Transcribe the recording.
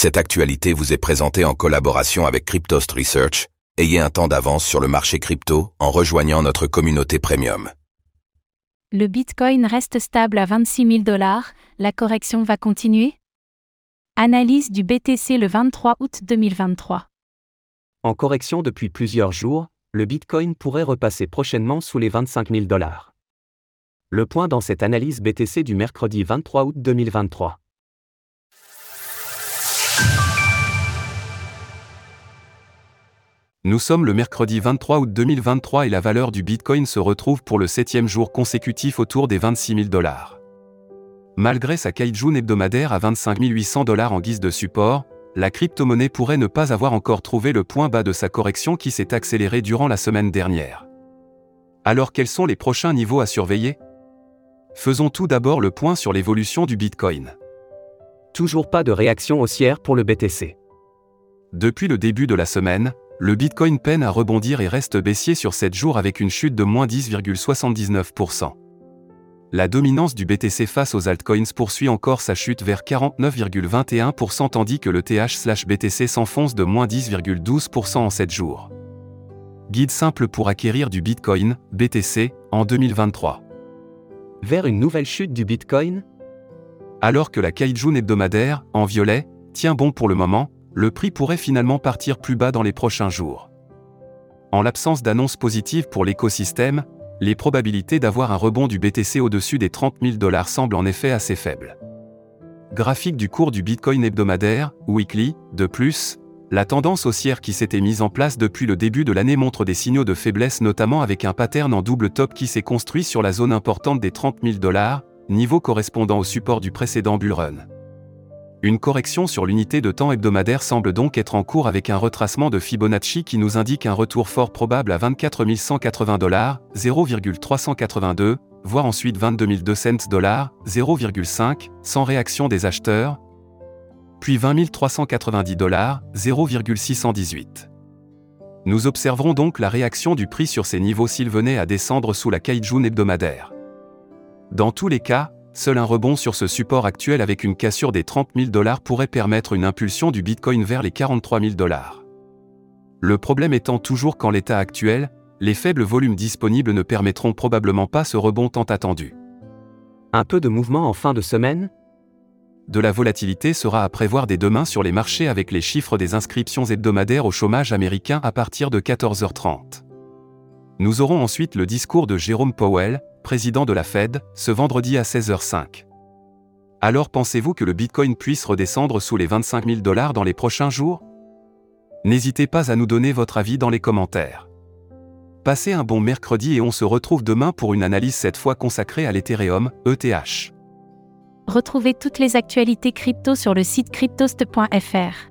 Cette actualité vous est présentée en collaboration avec Cryptost Research. Ayez un temps d'avance sur le marché crypto en rejoignant notre communauté premium. Le Bitcoin reste stable à 26 000 dollars, la correction va continuer? Analyse du BTC le 23 août 2023. En correction depuis plusieurs jours, le Bitcoin pourrait repasser prochainement sous les 25 000 dollars. Le point dans cette analyse BTC du mercredi 23 août 2023. Nous sommes le mercredi 23 août 2023 et la valeur du Bitcoin se retrouve pour le septième jour consécutif autour des 26 000 dollars. Malgré sa kaijun hebdomadaire à 25 800 dollars en guise de support, la crypto-monnaie pourrait ne pas avoir encore trouvé le point bas de sa correction qui s'est accélérée durant la semaine dernière. Alors quels sont les prochains niveaux à surveiller? Faisons tout d'abord le point sur l'évolution du Bitcoin. Toujours pas de réaction haussière pour le BTC. Depuis le début de la semaine, le Bitcoin peine à rebondir et reste baissier sur 7 jours avec une chute de moins 10,79%. La dominance du BTC face aux altcoins poursuit encore sa chute vers 49,21% tandis que le TH/BTC s'enfonce de moins 10,12% en 7 jours. Guide simple pour acquérir du Bitcoin, BTC, en 2023. Vers une nouvelle chute du Bitcoin? Alors que la Kaijun hebdomadaire, en violet, tient bon pour le moment, le prix pourrait finalement partir plus bas dans les prochains jours. En l'absence d'annonces positives pour l'écosystème, les probabilités d'avoir un rebond du BTC au-dessus des 30 000 dollars semblent en effet assez faibles. Graphique du cours du Bitcoin hebdomadaire, weekly, de plus, la tendance haussière qui s'était mise en place depuis le début de l'année montre des signaux de faiblesse notamment avec un pattern en double top qui s'est construit sur la zone importante des 30 000 dollars, niveau correspondant au support du précédent bull run. Une correction sur l'unité de temps hebdomadaire semble donc être en cours avec un retracement de Fibonacci qui nous indique un retour fort probable à 24 180 dollars, 0,382, voire ensuite 22 200 dollars, 0,5, sans réaction des acheteurs, puis 20 390 dollars, 0,618. Nous observerons donc la réaction du prix sur ces niveaux s'il venait à descendre sous la Kaijun hebdomadaire. Dans tous les cas, seul un rebond sur ce support actuel avec une cassure des 30 000 dollars pourrait permettre une impulsion du Bitcoin vers les 43 000 dollars. Le problème étant toujours qu'en l'état actuel, les faibles volumes disponibles ne permettront probablement pas ce rebond tant attendu. Un peu de mouvement en fin de semaine? De la volatilité sera à prévoir dès demain sur les marchés avec les chiffres des inscriptions hebdomadaires au chômage américain à partir de 14h30. Nous aurons ensuite le discours de Jérôme Powell, président de la Fed, ce vendredi à 16h05. Alors pensez-vous que le Bitcoin puisse redescendre sous les 25 000 dollars dans les prochains jours? N'hésitez pas à nous donner votre avis dans les commentaires. Passez un bon mercredi et on se retrouve demain pour une analyse cette fois consacrée à l'Ethereum, ETH. Retrouvez toutes les actualités crypto sur le site cryptost.fr.